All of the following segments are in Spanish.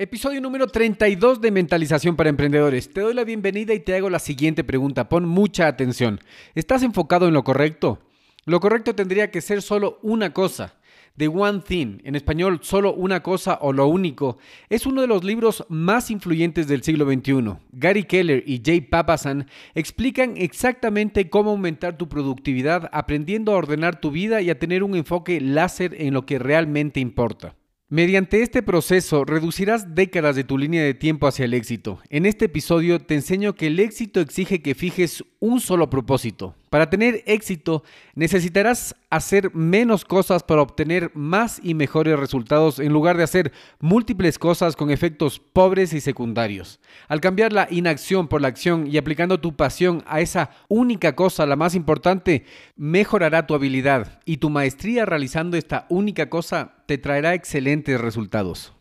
Episodio número 32 de Mentalización para Emprendedores. Te doy la bienvenida y te hago la siguiente pregunta. Pon mucha atención. ¿Estás enfocado en lo correcto? Lo correcto tendría que ser solo una cosa. The One Thing, en español solo una cosa o lo único, es uno de los libros más influyentes del siglo XXI. Gary Keller y Jay Papasan explican exactamente cómo aumentar tu productividad aprendiendo a ordenar tu vida y a tener un enfoque láser en lo que realmente importa. Mediante este proceso reducirás décadas de tu línea de tiempo hacia el éxito. En este episodio te enseño que el éxito exige que fijes un solo propósito. Para tener éxito necesitarás hacer menos cosas para obtener más y mejores resultados en lugar de hacer múltiples cosas con efectos pobres y secundarios. Al cambiar la inacción por la acción y aplicando tu pasión a esa única cosa, la más importante, mejorará tu habilidad y tu maestría realizando esta única cosa te traerá excelentes resultados.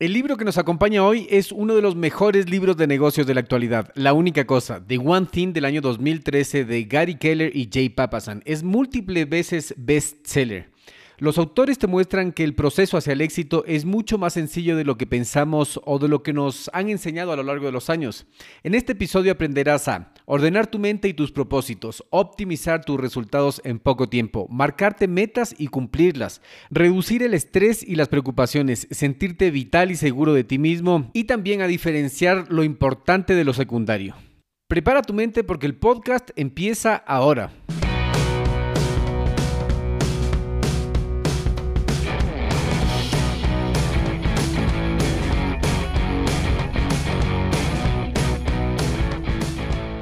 El libro que nos acompaña hoy es uno de los mejores libros de negocios de la actualidad. La única cosa, The One Thing del año 2013 de Gary Keller y Jay Papasan. Es múltiples veces bestseller. Los autores te muestran que el proceso hacia el éxito es mucho más sencillo de lo que pensamos o de lo que nos han enseñado a lo largo de los años. En este episodio aprenderás a ordenar tu mente y tus propósitos, optimizar tus resultados en poco tiempo, marcarte metas y cumplirlas, reducir el estrés y las preocupaciones, sentirte vital y seguro de ti mismo y también a diferenciar lo importante de lo secundario. Prepara tu mente porque el podcast empieza ahora.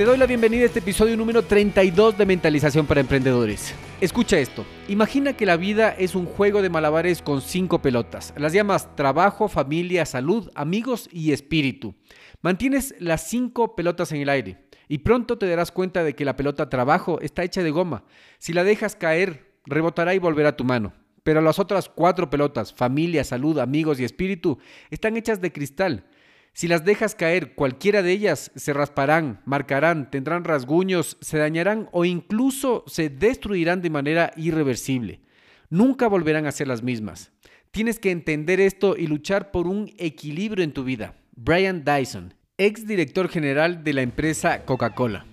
Te doy la bienvenida a este episodio número 32 de Mentalización para Emprendedores. Escucha esto. Imagina que la vida es un juego de malabares con cinco pelotas. Las llamas trabajo, familia, salud, amigos y espíritu. Mantienes las cinco pelotas en el aire y pronto te darás cuenta de que la pelota trabajo está hecha de goma. Si la dejas caer, rebotará y volverá a tu mano. Pero las otras cuatro pelotas, familia, salud, amigos y espíritu, están hechas de cristal. Si las dejas caer, cualquiera de ellas se rasparán, marcarán, tendrán rasguños, se dañarán o incluso se destruirán de manera irreversible. Nunca volverán a ser las mismas. Tienes que entender esto y luchar por un equilibrio en tu vida. Brian Dyson, ex director general de la empresa Coca-Cola.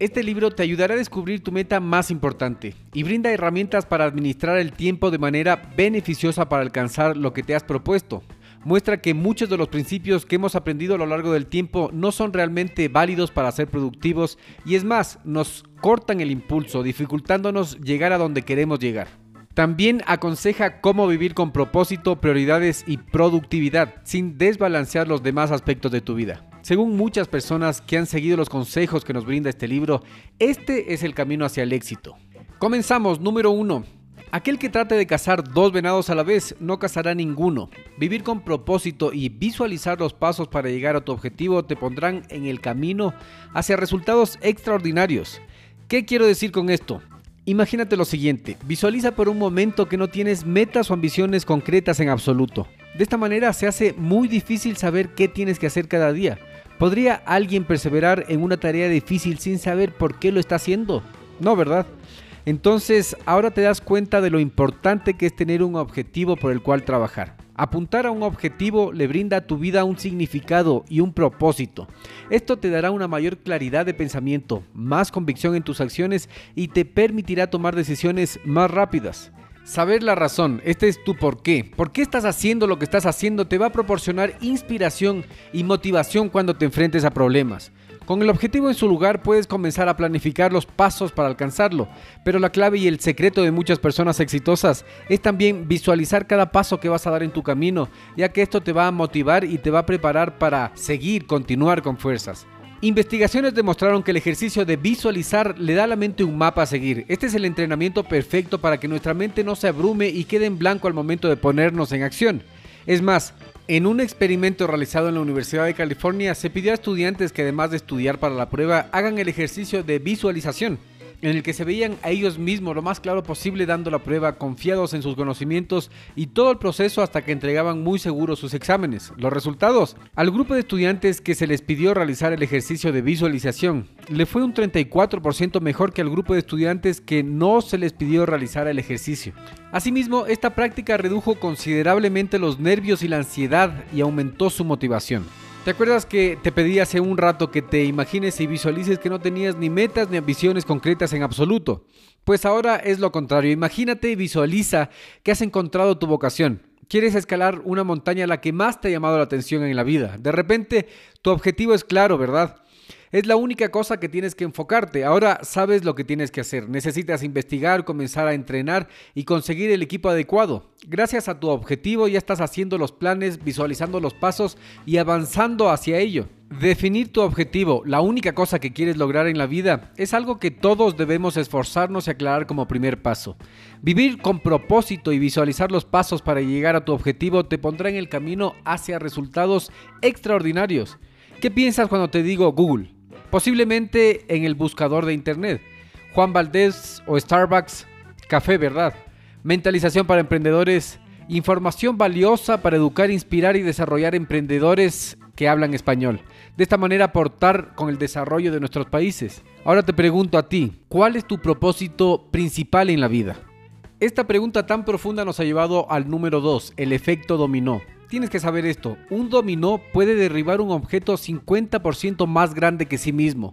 Este libro te ayudará a descubrir tu meta más importante y brinda herramientas para administrar el tiempo de manera beneficiosa para alcanzar lo que te has propuesto muestra que muchos de los principios que hemos aprendido a lo largo del tiempo no son realmente válidos para ser productivos y es más, nos cortan el impulso, dificultándonos llegar a donde queremos llegar. También aconseja cómo vivir con propósito, prioridades y productividad sin desbalancear los demás aspectos de tu vida. Según muchas personas que han seguido los consejos que nos brinda este libro, este es el camino hacia el éxito. Comenzamos, número 1. Aquel que trate de cazar dos venados a la vez no cazará ninguno. Vivir con propósito y visualizar los pasos para llegar a tu objetivo te pondrán en el camino hacia resultados extraordinarios. ¿Qué quiero decir con esto? Imagínate lo siguiente, visualiza por un momento que no tienes metas o ambiciones concretas en absoluto. De esta manera se hace muy difícil saber qué tienes que hacer cada día. ¿Podría alguien perseverar en una tarea difícil sin saber por qué lo está haciendo? No, ¿verdad? Entonces, ahora te das cuenta de lo importante que es tener un objetivo por el cual trabajar. Apuntar a un objetivo le brinda a tu vida un significado y un propósito. Esto te dará una mayor claridad de pensamiento, más convicción en tus acciones y te permitirá tomar decisiones más rápidas. Saber la razón, este es tu por qué. ¿Por qué estás haciendo lo que estás haciendo? Te va a proporcionar inspiración y motivación cuando te enfrentes a problemas. Con el objetivo en su lugar puedes comenzar a planificar los pasos para alcanzarlo, pero la clave y el secreto de muchas personas exitosas es también visualizar cada paso que vas a dar en tu camino, ya que esto te va a motivar y te va a preparar para seguir, continuar con fuerzas. Investigaciones demostraron que el ejercicio de visualizar le da a la mente un mapa a seguir. Este es el entrenamiento perfecto para que nuestra mente no se abrume y quede en blanco al momento de ponernos en acción. Es más, en un experimento realizado en la Universidad de California se pidió a estudiantes que además de estudiar para la prueba hagan el ejercicio de visualización en el que se veían a ellos mismos lo más claro posible dando la prueba, confiados en sus conocimientos y todo el proceso hasta que entregaban muy seguros sus exámenes. Los resultados, al grupo de estudiantes que se les pidió realizar el ejercicio de visualización, le fue un 34% mejor que al grupo de estudiantes que no se les pidió realizar el ejercicio. Asimismo, esta práctica redujo considerablemente los nervios y la ansiedad y aumentó su motivación. ¿Te acuerdas que te pedí hace un rato que te imagines y visualices que no tenías ni metas ni ambiciones concretas en absoluto? Pues ahora es lo contrario. Imagínate y visualiza que has encontrado tu vocación. Quieres escalar una montaña a la que más te ha llamado la atención en la vida. De repente, tu objetivo es claro, ¿verdad? Es la única cosa que tienes que enfocarte. Ahora sabes lo que tienes que hacer. Necesitas investigar, comenzar a entrenar y conseguir el equipo adecuado. Gracias a tu objetivo ya estás haciendo los planes, visualizando los pasos y avanzando hacia ello. Definir tu objetivo, la única cosa que quieres lograr en la vida, es algo que todos debemos esforzarnos y aclarar como primer paso. Vivir con propósito y visualizar los pasos para llegar a tu objetivo te pondrá en el camino hacia resultados extraordinarios. ¿Qué piensas cuando te digo Google? Posiblemente en el buscador de internet. Juan Valdés o Starbucks, café, ¿verdad? Mentalización para emprendedores, información valiosa para educar, inspirar y desarrollar emprendedores que hablan español. De esta manera aportar con el desarrollo de nuestros países. Ahora te pregunto a ti, ¿cuál es tu propósito principal en la vida? Esta pregunta tan profunda nos ha llevado al número 2, el efecto dominó. Tienes que saber esto, un dominó puede derribar un objeto 50% más grande que sí mismo.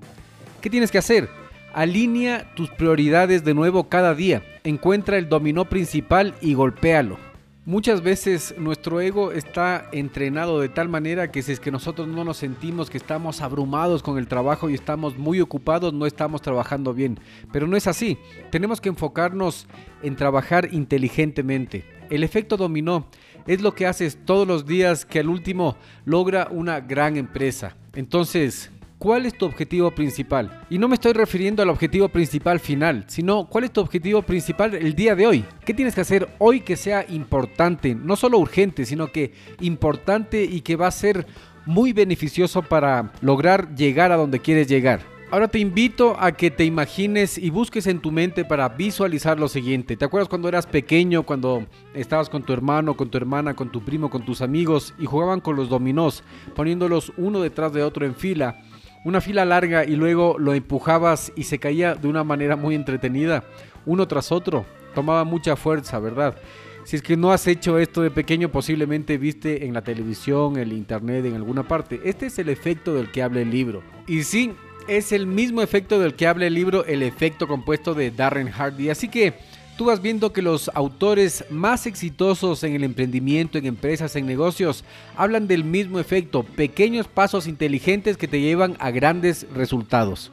¿Qué tienes que hacer? Alinea tus prioridades de nuevo cada día, encuentra el dominó principal y golpéalo. Muchas veces nuestro ego está entrenado de tal manera que si es que nosotros no nos sentimos que estamos abrumados con el trabajo y estamos muy ocupados, no estamos trabajando bien. Pero no es así. Tenemos que enfocarnos en trabajar inteligentemente. El efecto dominó es lo que haces todos los días que al último logra una gran empresa. Entonces, ¿cuál es tu objetivo principal? Y no me estoy refiriendo al objetivo principal final, sino cuál es tu objetivo principal el día de hoy. ¿Qué tienes que hacer hoy que sea importante? No solo urgente, sino que importante y que va a ser muy beneficioso para lograr llegar a donde quieres llegar. Ahora te invito a que te imagines y busques en tu mente para visualizar lo siguiente. ¿Te acuerdas cuando eras pequeño, cuando estabas con tu hermano, con tu hermana, con tu primo, con tus amigos y jugaban con los dominós, poniéndolos uno detrás de otro en fila? Una fila larga y luego lo empujabas y se caía de una manera muy entretenida, uno tras otro. Tomaba mucha fuerza, ¿verdad? Si es que no has hecho esto de pequeño, posiblemente viste en la televisión, en el internet, en alguna parte. Este es el efecto del que habla el libro. Y sí, es el mismo efecto del que habla el libro, el efecto compuesto de Darren Hardy. Así que tú vas viendo que los autores más exitosos en el emprendimiento, en empresas, en negocios, hablan del mismo efecto, pequeños pasos inteligentes que te llevan a grandes resultados.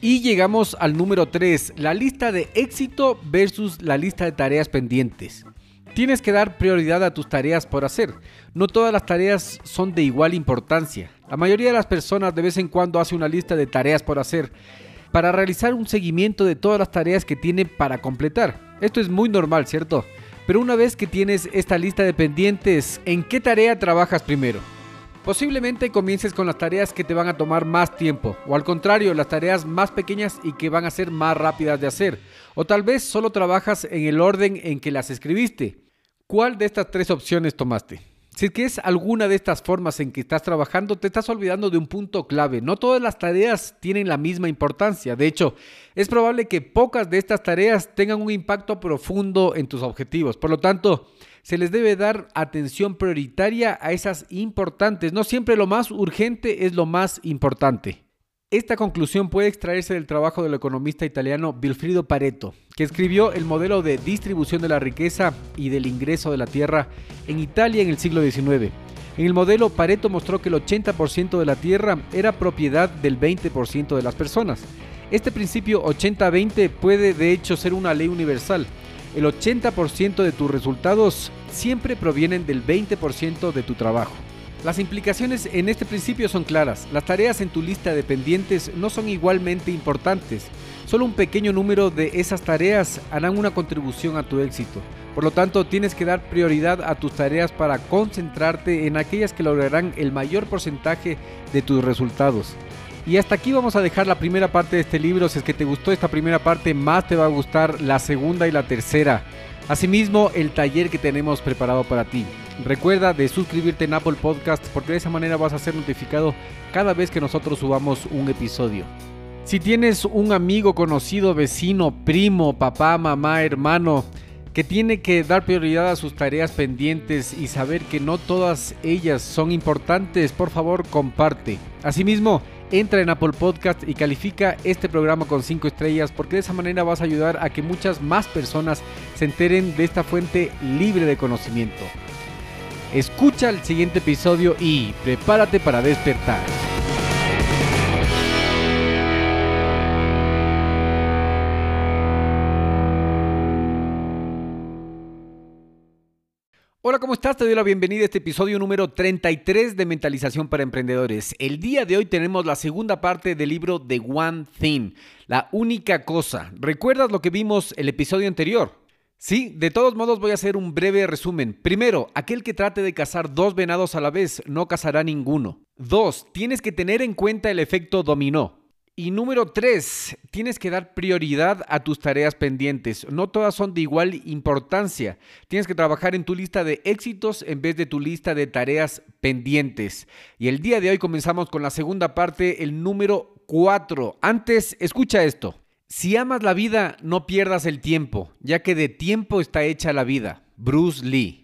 Y llegamos al número 3, la lista de éxito versus la lista de tareas pendientes. Tienes que dar prioridad a tus tareas por hacer. No todas las tareas son de igual importancia. La mayoría de las personas de vez en cuando hace una lista de tareas por hacer para realizar un seguimiento de todas las tareas que tiene para completar. Esto es muy normal, ¿cierto? Pero una vez que tienes esta lista de pendientes, ¿en qué tarea trabajas primero? Posiblemente comiences con las tareas que te van a tomar más tiempo, o al contrario, las tareas más pequeñas y que van a ser más rápidas de hacer, o tal vez solo trabajas en el orden en que las escribiste. ¿Cuál de estas tres opciones tomaste? Si es que es alguna de estas formas en que estás trabajando, te estás olvidando de un punto clave. No todas las tareas tienen la misma importancia. De hecho, es probable que pocas de estas tareas tengan un impacto profundo en tus objetivos. Por lo tanto, se les debe dar atención prioritaria a esas importantes. No siempre lo más urgente es lo más importante. Esta conclusión puede extraerse del trabajo del economista italiano Vilfrido Pareto, que escribió el modelo de distribución de la riqueza y del ingreso de la tierra en Italia en el siglo XIX. En el modelo, Pareto mostró que el 80% de la tierra era propiedad del 20% de las personas. Este principio 80-20 puede de hecho ser una ley universal. El 80% de tus resultados siempre provienen del 20% de tu trabajo. Las implicaciones en este principio son claras. Las tareas en tu lista de pendientes no son igualmente importantes. Solo un pequeño número de esas tareas harán una contribución a tu éxito. Por lo tanto, tienes que dar prioridad a tus tareas para concentrarte en aquellas que lograrán el mayor porcentaje de tus resultados. Y hasta aquí vamos a dejar la primera parte de este libro. Si es que te gustó esta primera parte, más te va a gustar la segunda y la tercera. Asimismo, el taller que tenemos preparado para ti. Recuerda de suscribirte en Apple Podcast porque de esa manera vas a ser notificado cada vez que nosotros subamos un episodio. Si tienes un amigo, conocido, vecino, primo, papá, mamá, hermano, que tiene que dar prioridad a sus tareas pendientes y saber que no todas ellas son importantes, por favor comparte. Asimismo, entra en Apple Podcast y califica este programa con 5 estrellas porque de esa manera vas a ayudar a que muchas más personas se enteren de esta fuente libre de conocimiento. Escucha el siguiente episodio y prepárate para despertar. Hola, ¿cómo estás? Te doy la bienvenida a este episodio número 33 de Mentalización para Emprendedores. El día de hoy tenemos la segunda parte del libro The One Thing, la única cosa. ¿Recuerdas lo que vimos el episodio anterior? Sí, de todos modos voy a hacer un breve resumen. Primero, aquel que trate de cazar dos venados a la vez no cazará ninguno. Dos, tienes que tener en cuenta el efecto dominó. Y número tres, tienes que dar prioridad a tus tareas pendientes. No todas son de igual importancia. Tienes que trabajar en tu lista de éxitos en vez de tu lista de tareas pendientes. Y el día de hoy comenzamos con la segunda parte, el número cuatro. Antes, escucha esto. Si amas la vida, no pierdas el tiempo, ya que de tiempo está hecha la vida. Bruce Lee.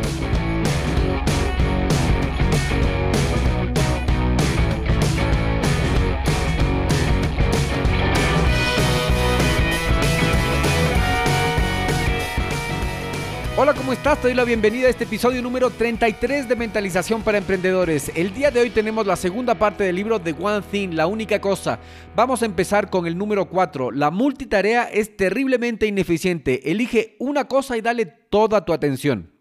¿Cómo estás? Te doy la bienvenida a este episodio número 33 de Mentalización para Emprendedores. El día de hoy tenemos la segunda parte del libro The One Thing, la única cosa. Vamos a empezar con el número 4. La multitarea es terriblemente ineficiente. Elige una cosa y dale toda tu atención.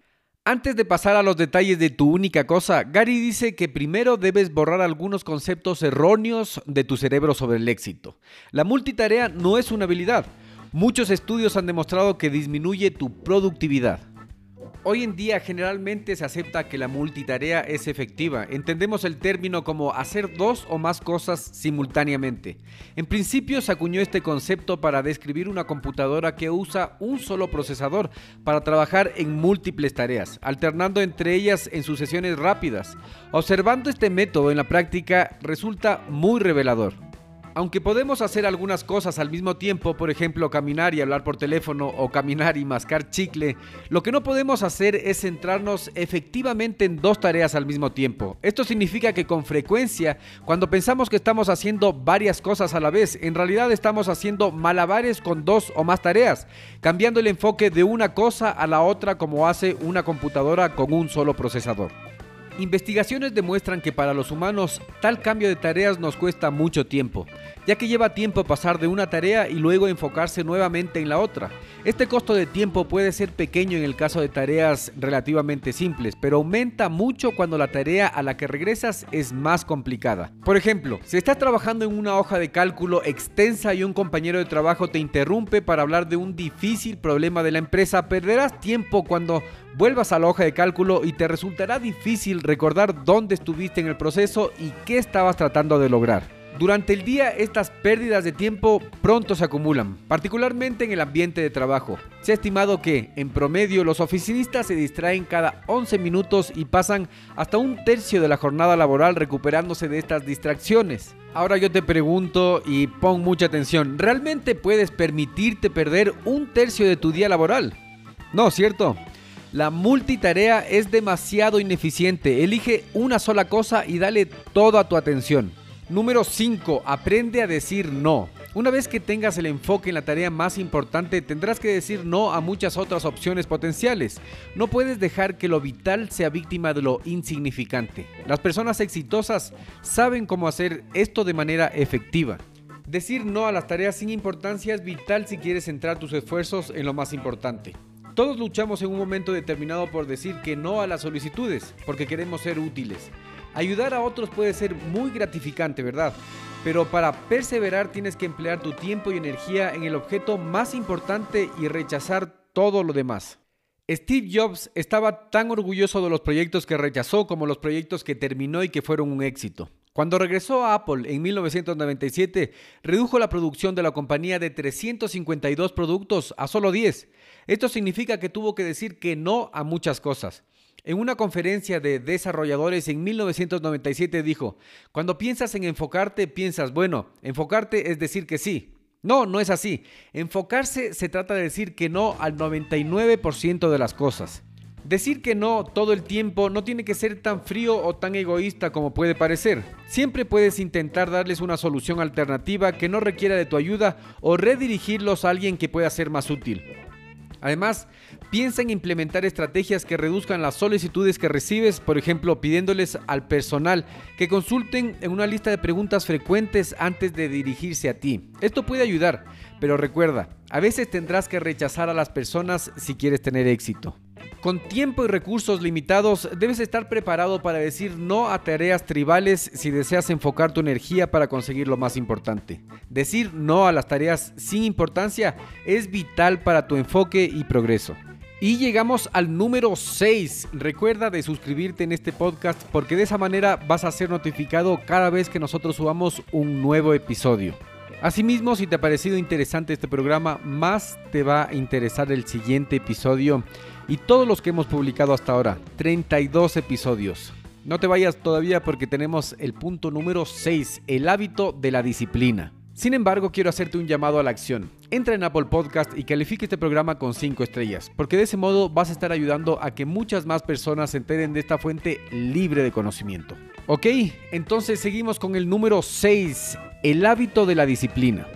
Antes de pasar a los detalles de tu única cosa, Gary dice que primero debes borrar algunos conceptos erróneos de tu cerebro sobre el éxito. La multitarea no es una habilidad. Muchos estudios han demostrado que disminuye tu productividad. Hoy en día generalmente se acepta que la multitarea es efectiva. Entendemos el término como hacer dos o más cosas simultáneamente. En principio se acuñó este concepto para describir una computadora que usa un solo procesador para trabajar en múltiples tareas, alternando entre ellas en sucesiones rápidas. Observando este método en la práctica resulta muy revelador. Aunque podemos hacer algunas cosas al mismo tiempo, por ejemplo caminar y hablar por teléfono o caminar y mascar chicle, lo que no podemos hacer es centrarnos efectivamente en dos tareas al mismo tiempo. Esto significa que con frecuencia, cuando pensamos que estamos haciendo varias cosas a la vez, en realidad estamos haciendo malabares con dos o más tareas, cambiando el enfoque de una cosa a la otra como hace una computadora con un solo procesador. Investigaciones demuestran que para los humanos tal cambio de tareas nos cuesta mucho tiempo, ya que lleva tiempo pasar de una tarea y luego enfocarse nuevamente en la otra. Este costo de tiempo puede ser pequeño en el caso de tareas relativamente simples, pero aumenta mucho cuando la tarea a la que regresas es más complicada. Por ejemplo, si estás trabajando en una hoja de cálculo extensa y un compañero de trabajo te interrumpe para hablar de un difícil problema de la empresa, perderás tiempo cuando vuelvas a la hoja de cálculo y te resultará difícil recordar dónde estuviste en el proceso y qué estabas tratando de lograr. Durante el día estas pérdidas de tiempo pronto se acumulan, particularmente en el ambiente de trabajo. Se ha estimado que, en promedio, los oficinistas se distraen cada 11 minutos y pasan hasta un tercio de la jornada laboral recuperándose de estas distracciones. Ahora yo te pregunto y pon mucha atención, ¿realmente puedes permitirte perder un tercio de tu día laboral? No, ¿cierto? La multitarea es demasiado ineficiente. Elige una sola cosa y dale toda tu atención. Número 5. Aprende a decir no. Una vez que tengas el enfoque en la tarea más importante, tendrás que decir no a muchas otras opciones potenciales. No puedes dejar que lo vital sea víctima de lo insignificante. Las personas exitosas saben cómo hacer esto de manera efectiva. Decir no a las tareas sin importancia es vital si quieres centrar tus esfuerzos en lo más importante. Todos luchamos en un momento determinado por decir que no a las solicitudes, porque queremos ser útiles. Ayudar a otros puede ser muy gratificante, ¿verdad? Pero para perseverar tienes que emplear tu tiempo y energía en el objeto más importante y rechazar todo lo demás. Steve Jobs estaba tan orgulloso de los proyectos que rechazó como los proyectos que terminó y que fueron un éxito. Cuando regresó a Apple en 1997, redujo la producción de la compañía de 352 productos a solo 10. Esto significa que tuvo que decir que no a muchas cosas. En una conferencia de desarrolladores en 1997 dijo, cuando piensas en enfocarte, piensas, bueno, enfocarte es decir que sí. No, no es así. Enfocarse se trata de decir que no al 99% de las cosas. Decir que no todo el tiempo no tiene que ser tan frío o tan egoísta como puede parecer. Siempre puedes intentar darles una solución alternativa que no requiera de tu ayuda o redirigirlos a alguien que pueda ser más útil. Además, piensa en implementar estrategias que reduzcan las solicitudes que recibes, por ejemplo, pidiéndoles al personal que consulten en una lista de preguntas frecuentes antes de dirigirse a ti. Esto puede ayudar, pero recuerda, a veces tendrás que rechazar a las personas si quieres tener éxito. Con tiempo y recursos limitados, debes estar preparado para decir no a tareas tribales si deseas enfocar tu energía para conseguir lo más importante. Decir no a las tareas sin importancia es vital para tu enfoque y progreso. Y llegamos al número 6. Recuerda de suscribirte en este podcast porque de esa manera vas a ser notificado cada vez que nosotros subamos un nuevo episodio. Asimismo, si te ha parecido interesante este programa, más te va a interesar el siguiente episodio y todos los que hemos publicado hasta ahora, 32 episodios. No te vayas todavía porque tenemos el punto número 6, el hábito de la disciplina. Sin embargo, quiero hacerte un llamado a la acción. Entra en Apple Podcast y califique este programa con 5 estrellas, porque de ese modo vas a estar ayudando a que muchas más personas se enteren de esta fuente libre de conocimiento. Ok, entonces seguimos con el número 6, el hábito de la disciplina.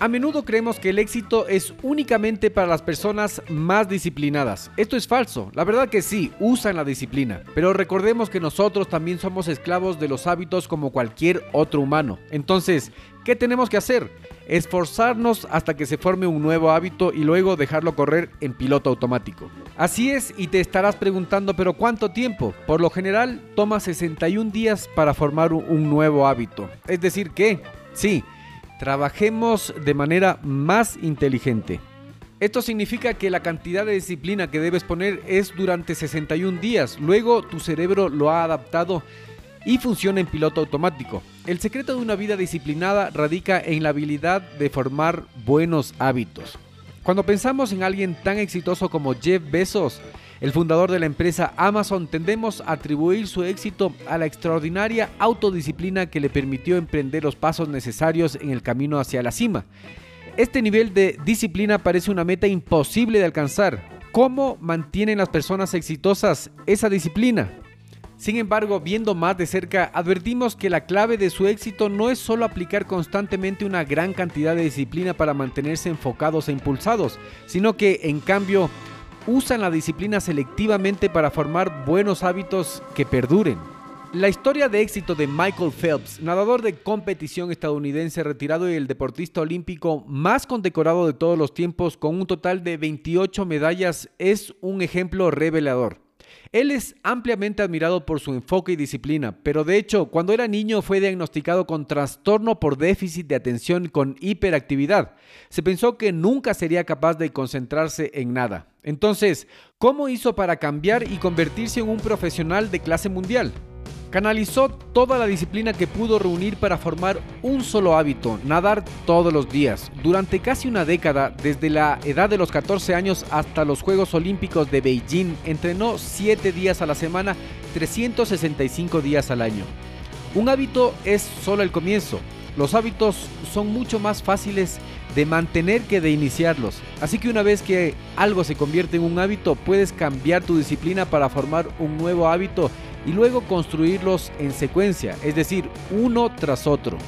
A menudo creemos que el éxito es únicamente para las personas más disciplinadas. Esto es falso. La verdad que sí, usan la disciplina. Pero recordemos que nosotros también somos esclavos de los hábitos como cualquier otro humano. Entonces, ¿qué tenemos que hacer? Esforzarnos hasta que se forme un nuevo hábito y luego dejarlo correr en piloto automático. Así es, y te estarás preguntando, pero ¿cuánto tiempo? Por lo general, toma 61 días para formar un nuevo hábito. Es decir, que, sí, trabajemos de manera más inteligente. Esto significa que la cantidad de disciplina que debes poner es durante 61 días. Luego tu cerebro lo ha adaptado y funciona en piloto automático. El secreto de una vida disciplinada radica en la habilidad de formar buenos hábitos. Cuando pensamos en alguien tan exitoso como Jeff Bezos, el fundador de la empresa Amazon, tendemos a atribuir su éxito a la extraordinaria autodisciplina que le permitió emprender los pasos necesarios en el camino hacia la cima. Este nivel de disciplina parece una meta imposible de alcanzar. ¿Cómo mantienen las personas exitosas esa disciplina? Sin embargo, viendo más de cerca, advertimos que la clave de su éxito no es solo aplicar constantemente una gran cantidad de disciplina para mantenerse enfocados e impulsados, sino que, en cambio, usan la disciplina selectivamente para formar buenos hábitos que perduren. La historia de éxito de Michael Phelps, nadador de competición estadounidense retirado y el deportista olímpico más condecorado de todos los tiempos con un total de 28 medallas, es un ejemplo revelador. Él es ampliamente admirado por su enfoque y disciplina, pero de hecho, cuando era niño fue diagnosticado con trastorno por déficit de atención con hiperactividad. Se pensó que nunca sería capaz de concentrarse en nada. Entonces, ¿cómo hizo para cambiar y convertirse en un profesional de clase mundial? Canalizó toda la disciplina que pudo reunir para formar un solo hábito, nadar todos los días. Durante casi una década, desde la edad de los 14 años hasta los Juegos Olímpicos de Beijing, entrenó 7 días a la semana, 365 días al año. Un hábito es solo el comienzo. Los hábitos son mucho más fáciles de mantener que de iniciarlos. Así que una vez que algo se convierte en un hábito, puedes cambiar tu disciplina para formar un nuevo hábito y luego construirlos en secuencia, es decir, uno tras otro.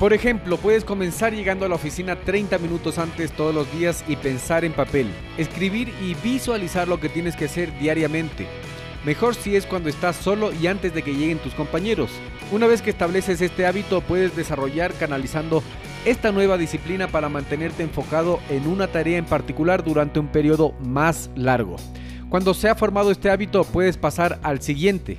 Por ejemplo, puedes comenzar llegando a la oficina 30 minutos antes todos los días y pensar en papel, escribir y visualizar lo que tienes que hacer diariamente. Mejor si es cuando estás solo y antes de que lleguen tus compañeros. Una vez que estableces este hábito puedes desarrollar canalizando esta nueva disciplina para mantenerte enfocado en una tarea en particular durante un periodo más largo. Cuando se ha formado este hábito puedes pasar al siguiente.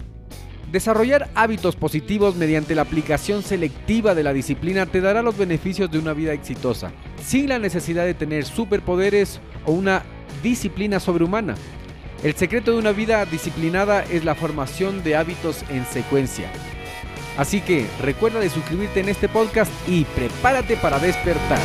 Desarrollar hábitos positivos mediante la aplicación selectiva de la disciplina te dará los beneficios de una vida exitosa, sin la necesidad de tener superpoderes o una disciplina sobrehumana. El secreto de una vida disciplinada es la formación de hábitos en secuencia. Así que recuerda de suscribirte en este podcast y prepárate para despertar.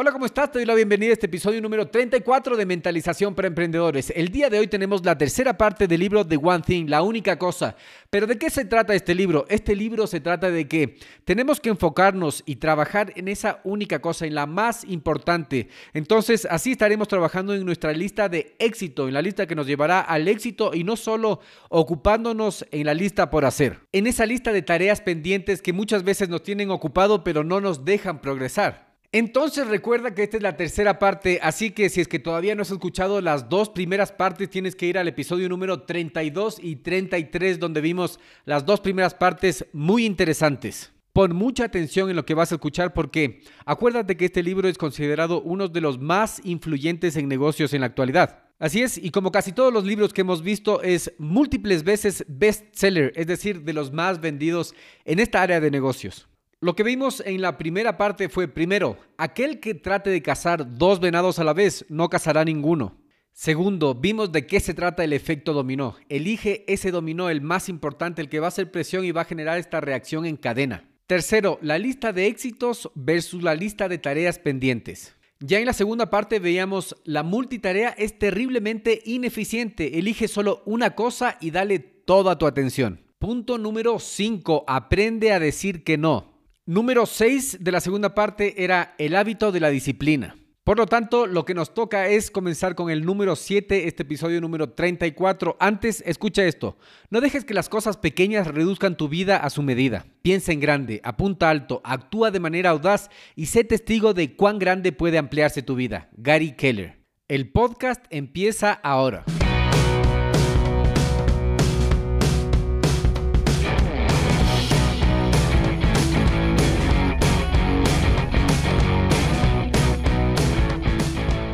Hola, ¿cómo estás? Te doy la bienvenida a este episodio número 34 de Mentalización para Emprendedores. El día de hoy tenemos la tercera parte del libro The One Thing, la única cosa. Pero ¿de qué se trata este libro? Este libro se trata de que tenemos que enfocarnos y trabajar en esa única cosa, en la más importante. Entonces, así estaremos trabajando en nuestra lista de éxito, en la lista que nos llevará al éxito y no solo ocupándonos en la lista por hacer. En esa lista de tareas pendientes que muchas veces nos tienen ocupado pero no nos dejan progresar. Entonces recuerda que esta es la tercera parte, así que si es que todavía no has escuchado las dos primeras partes, tienes que ir al episodio número 32 y 33 donde vimos las dos primeras partes muy interesantes. Pon mucha atención en lo que vas a escuchar porque acuérdate que este libro es considerado uno de los más influyentes en negocios en la actualidad. Así es, y como casi todos los libros que hemos visto, es múltiples veces bestseller, es decir, de los más vendidos en esta área de negocios. Lo que vimos en la primera parte fue, primero, aquel que trate de cazar dos venados a la vez no cazará ninguno. Segundo, vimos de qué se trata el efecto dominó. Elige ese dominó, el más importante, el que va a hacer presión y va a generar esta reacción en cadena. Tercero, la lista de éxitos versus la lista de tareas pendientes. Ya en la segunda parte veíamos la multitarea es terriblemente ineficiente. Elige solo una cosa y dale toda tu atención. Punto número 5. Aprende a decir que no. Número 6 de la segunda parte era el hábito de la disciplina. Por lo tanto, lo que nos toca es comenzar con el número 7, este episodio número 34. Antes, escucha esto. No dejes que las cosas pequeñas reduzcan tu vida a su medida. Piensa en grande, apunta alto, actúa de manera audaz y sé testigo de cuán grande puede ampliarse tu vida. Gary Keller. El podcast empieza ahora.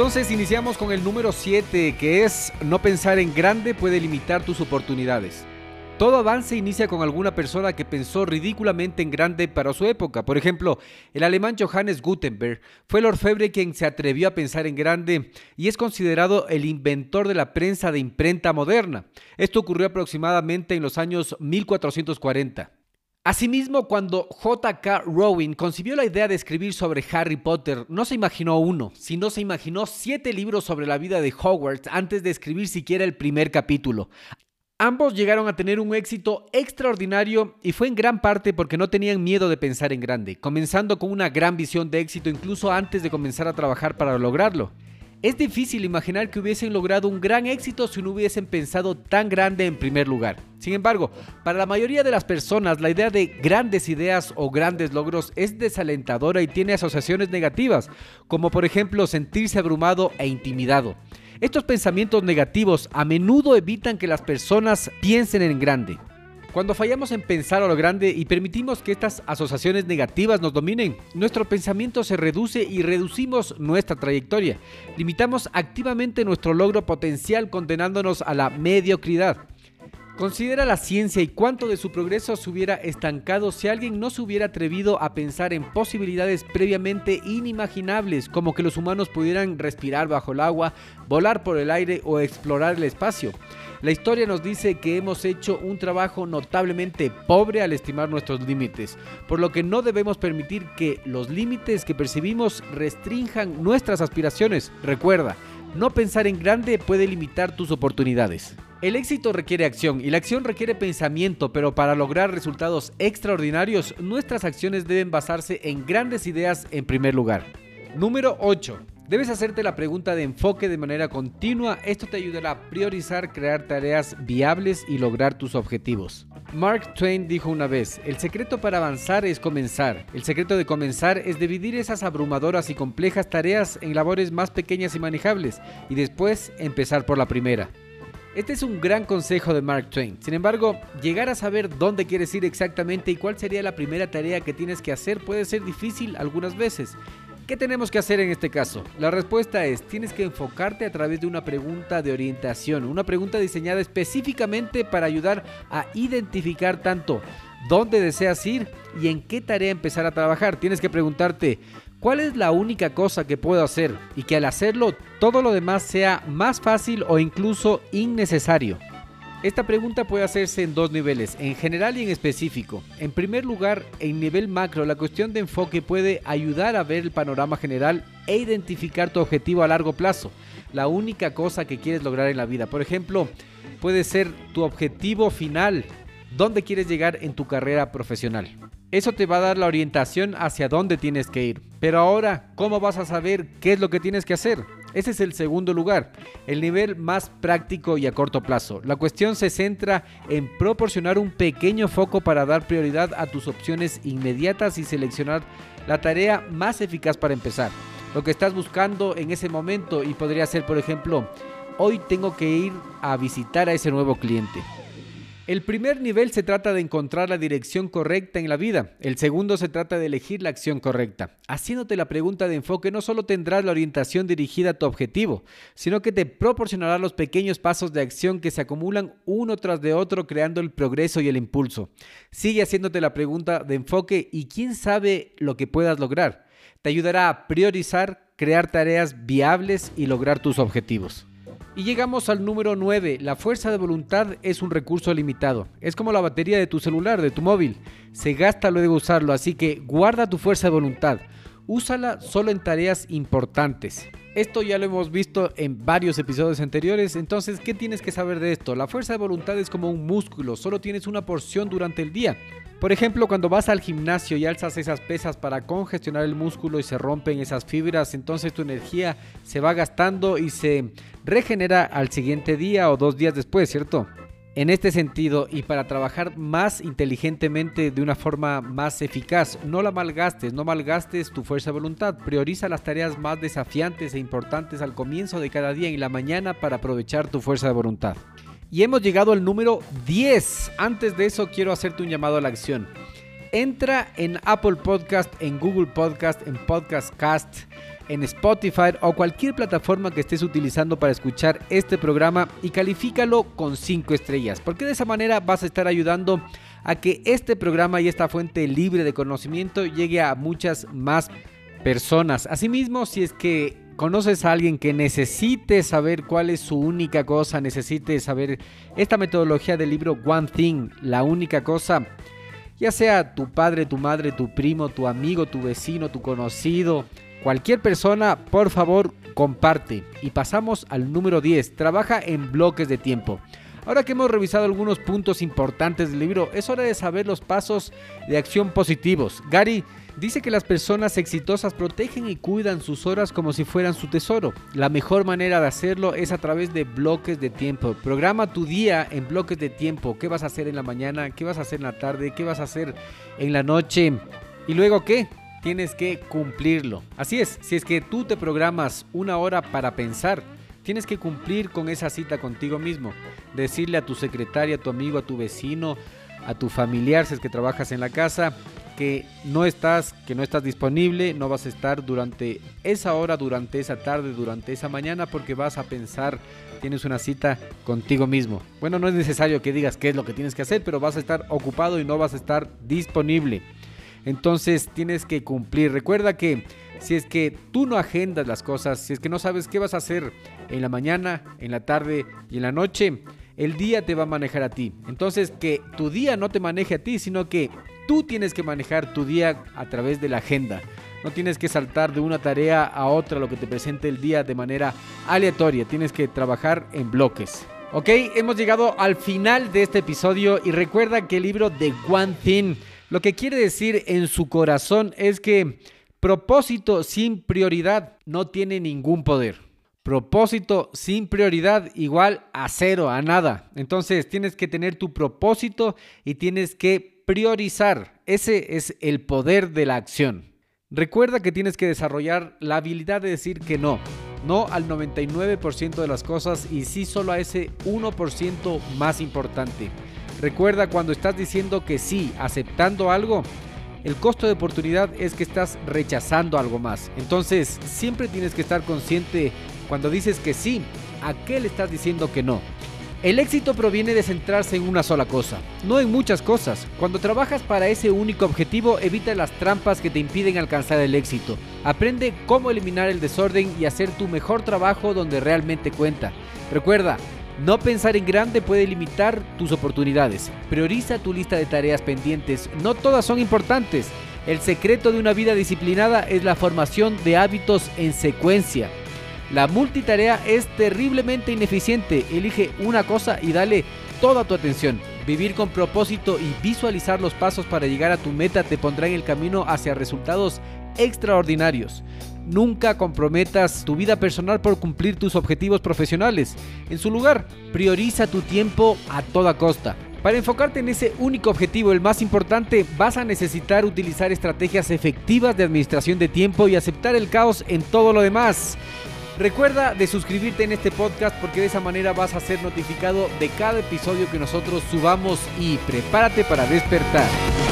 Entonces iniciamos con el número 7, que es no pensar en grande puede limitar tus oportunidades. Todo avance inicia con alguna persona que pensó ridículamente en grande para su época. Por ejemplo, el alemán Johannes Gutenberg fue el orfebre quien se atrevió a pensar en grande y es considerado el inventor de la prensa de imprenta moderna. Esto ocurrió aproximadamente en los años 1440. Asimismo, cuando J.K. Rowling concibió la idea de escribir sobre Harry Potter, no se imaginó uno, sino se imaginó siete libros sobre la vida de Hogwarts antes de escribir siquiera el primer capítulo. Ambos llegaron a tener un éxito extraordinario y fue en gran parte porque no tenían miedo de pensar en grande, comenzando con una gran visión de éxito incluso antes de comenzar a trabajar para lograrlo. Es difícil imaginar que hubiesen logrado un gran éxito si no hubiesen pensado tan grande en primer lugar. Sin embargo, para la mayoría de las personas la idea de grandes ideas o grandes logros es desalentadora y tiene asociaciones negativas, como por ejemplo sentirse abrumado e intimidado. Estos pensamientos negativos a menudo evitan que las personas piensen en grande. Cuando fallamos en pensar a lo grande y permitimos que estas asociaciones negativas nos dominen, nuestro pensamiento se reduce y reducimos nuestra trayectoria. Limitamos activamente nuestro logro potencial condenándonos a la mediocridad. Considera la ciencia y cuánto de su progreso se hubiera estancado si alguien no se hubiera atrevido a pensar en posibilidades previamente inimaginables, como que los humanos pudieran respirar bajo el agua, volar por el aire o explorar el espacio. La historia nos dice que hemos hecho un trabajo notablemente pobre al estimar nuestros límites, por lo que no debemos permitir que los límites que percibimos restrinjan nuestras aspiraciones. Recuerda, no pensar en grande puede limitar tus oportunidades. El éxito requiere acción y la acción requiere pensamiento, pero para lograr resultados extraordinarios, nuestras acciones deben basarse en grandes ideas en primer lugar. Número 8. Debes hacerte la pregunta de enfoque de manera continua. Esto te ayudará a priorizar, crear tareas viables y lograr tus objetivos. Mark Twain dijo una vez, el secreto para avanzar es comenzar. El secreto de comenzar es dividir esas abrumadoras y complejas tareas en labores más pequeñas y manejables y después empezar por la primera. Este es un gran consejo de Mark Twain. Sin embargo, llegar a saber dónde quieres ir exactamente y cuál sería la primera tarea que tienes que hacer puede ser difícil algunas veces. ¿Qué tenemos que hacer en este caso? La respuesta es, tienes que enfocarte a través de una pregunta de orientación, una pregunta diseñada específicamente para ayudar a identificar tanto dónde deseas ir y en qué tarea empezar a trabajar. Tienes que preguntarte, ¿cuál es la única cosa que puedo hacer? Y que al hacerlo todo lo demás sea más fácil o incluso innecesario. Esta pregunta puede hacerse en dos niveles, en general y en específico. En primer lugar, en nivel macro, la cuestión de enfoque puede ayudar a ver el panorama general e identificar tu objetivo a largo plazo, la única cosa que quieres lograr en la vida. Por ejemplo, puede ser tu objetivo final, dónde quieres llegar en tu carrera profesional. Eso te va a dar la orientación hacia dónde tienes que ir. Pero ahora, ¿cómo vas a saber qué es lo que tienes que hacer? Ese es el segundo lugar, el nivel más práctico y a corto plazo. La cuestión se centra en proporcionar un pequeño foco para dar prioridad a tus opciones inmediatas y seleccionar la tarea más eficaz para empezar. Lo que estás buscando en ese momento y podría ser, por ejemplo, hoy tengo que ir a visitar a ese nuevo cliente. El primer nivel se trata de encontrar la dirección correcta en la vida. El segundo se trata de elegir la acción correcta. Haciéndote la pregunta de enfoque no solo tendrás la orientación dirigida a tu objetivo, sino que te proporcionará los pequeños pasos de acción que se acumulan uno tras de otro creando el progreso y el impulso. Sigue haciéndote la pregunta de enfoque y quién sabe lo que puedas lograr. Te ayudará a priorizar, crear tareas viables y lograr tus objetivos. Y llegamos al número 9. La fuerza de voluntad es un recurso limitado. Es como la batería de tu celular, de tu móvil. Se gasta luego de usarlo, así que guarda tu fuerza de voluntad. Úsala solo en tareas importantes. Esto ya lo hemos visto en varios episodios anteriores, entonces, ¿qué tienes que saber de esto? La fuerza de voluntad es como un músculo, solo tienes una porción durante el día. Por ejemplo, cuando vas al gimnasio y alzas esas pesas para congestionar el músculo y se rompen esas fibras, entonces tu energía se va gastando y se regenera al siguiente día o dos días después, ¿cierto? En este sentido, y para trabajar más inteligentemente de una forma más eficaz, no la malgastes, no malgastes tu fuerza de voluntad. Prioriza las tareas más desafiantes e importantes al comienzo de cada día en la mañana para aprovechar tu fuerza de voluntad. Y hemos llegado al número 10. Antes de eso, quiero hacerte un llamado a la acción. Entra en Apple Podcast, en Google Podcast, en Podcast Cast en Spotify o cualquier plataforma que estés utilizando para escuchar este programa y califícalo con 5 estrellas, porque de esa manera vas a estar ayudando a que este programa y esta fuente libre de conocimiento llegue a muchas más personas. Asimismo, si es que conoces a alguien que necesite saber cuál es su única cosa, necesite saber esta metodología del libro One Thing, la única cosa, ya sea tu padre, tu madre, tu primo, tu amigo, tu vecino, tu conocido, Cualquier persona, por favor, comparte. Y pasamos al número 10. Trabaja en bloques de tiempo. Ahora que hemos revisado algunos puntos importantes del libro, es hora de saber los pasos de acción positivos. Gary dice que las personas exitosas protegen y cuidan sus horas como si fueran su tesoro. La mejor manera de hacerlo es a través de bloques de tiempo. Programa tu día en bloques de tiempo. ¿Qué vas a hacer en la mañana? ¿Qué vas a hacer en la tarde? ¿Qué vas a hacer en la noche? ¿Y luego qué? Tienes que cumplirlo. Así es, si es que tú te programas una hora para pensar, tienes que cumplir con esa cita contigo mismo. Decirle a tu secretaria, a tu amigo, a tu vecino, a tu familiar, si es que trabajas en la casa, que no estás, que no estás disponible, no vas a estar durante esa hora, durante esa tarde, durante esa mañana, porque vas a pensar, tienes una cita contigo mismo. Bueno, no es necesario que digas qué es lo que tienes que hacer, pero vas a estar ocupado y no vas a estar disponible. Entonces tienes que cumplir. Recuerda que si es que tú no agendas las cosas, si es que no sabes qué vas a hacer en la mañana, en la tarde y en la noche, el día te va a manejar a ti. Entonces que tu día no te maneje a ti, sino que tú tienes que manejar tu día a través de la agenda. No tienes que saltar de una tarea a otra lo que te presente el día de manera aleatoria. Tienes que trabajar en bloques. Ok, hemos llegado al final de este episodio y recuerda que el libro de One Thing lo que quiere decir en su corazón es que propósito sin prioridad no tiene ningún poder. Propósito sin prioridad igual a cero, a nada. Entonces tienes que tener tu propósito y tienes que priorizar. Ese es el poder de la acción. Recuerda que tienes que desarrollar la habilidad de decir que no. No al 99% de las cosas y sí solo a ese 1% más importante. Recuerda cuando estás diciendo que sí, aceptando algo, el costo de oportunidad es que estás rechazando algo más. Entonces, siempre tienes que estar consciente cuando dices que sí, a qué le estás diciendo que no. El éxito proviene de centrarse en una sola cosa, no en muchas cosas. Cuando trabajas para ese único objetivo, evita las trampas que te impiden alcanzar el éxito. Aprende cómo eliminar el desorden y hacer tu mejor trabajo donde realmente cuenta. Recuerda, no pensar en grande puede limitar tus oportunidades. Prioriza tu lista de tareas pendientes. No todas son importantes. El secreto de una vida disciplinada es la formación de hábitos en secuencia. La multitarea es terriblemente ineficiente. Elige una cosa y dale toda tu atención. Vivir con propósito y visualizar los pasos para llegar a tu meta te pondrá en el camino hacia resultados extraordinarios. Nunca comprometas tu vida personal por cumplir tus objetivos profesionales. En su lugar, prioriza tu tiempo a toda costa. Para enfocarte en ese único objetivo, el más importante, vas a necesitar utilizar estrategias efectivas de administración de tiempo y aceptar el caos en todo lo demás. Recuerda de suscribirte en este podcast porque de esa manera vas a ser notificado de cada episodio que nosotros subamos y prepárate para despertar.